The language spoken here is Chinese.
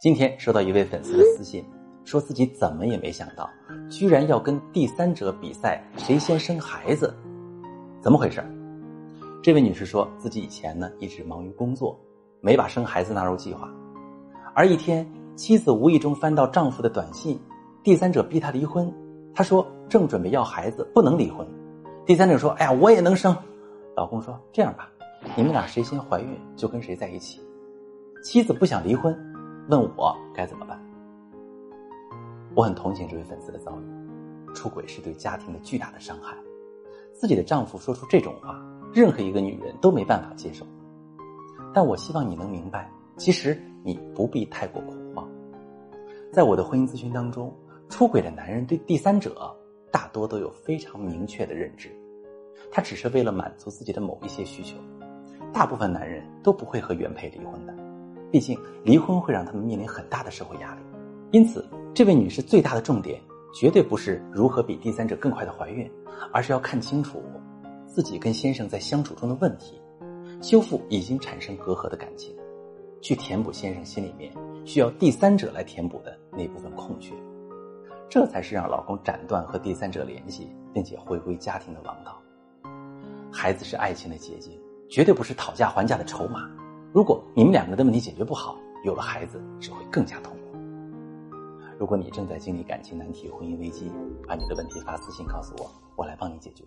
今天收到一位粉丝的私信，说自己怎么也没想到，居然要跟第三者比赛谁先生孩子，怎么回事？这位女士说自己以前呢一直忙于工作，没把生孩子纳入计划，而一天妻子无意中翻到丈夫的短信，第三者逼她离婚，她说正准备要孩子，不能离婚。第三者说：“哎呀，我也能生。”老公说：“这样吧，你们俩谁先怀孕就跟谁在一起。”妻子不想离婚。问我该怎么办？我很同情这位粉丝的遭遇，出轨是对家庭的巨大的伤害。自己的丈夫说出这种话，任何一个女人都没办法接受。但我希望你能明白，其实你不必太过恐慌。在我的婚姻咨询当中，出轨的男人对第三者大多都有非常明确的认知，他只是为了满足自己的某一些需求。大部分男人都不会和原配离婚的。毕竟，离婚会让他们面临很大的社会压力，因此，这位女士最大的重点绝对不是如何比第三者更快的怀孕，而是要看清楚自己跟先生在相处中的问题，修复已经产生隔阂的感情，去填补先生心里面需要第三者来填补的那部分空缺，这才是让老公斩断和第三者联系，并且回归家庭的王道。孩子是爱情的结晶，绝对不是讨价还价的筹码。如果你们两个的问题解决不好，有了孩子只会更加痛苦。如果你正在经历感情难题、婚姻危机，把你的问题发私信告诉我，我来帮你解决。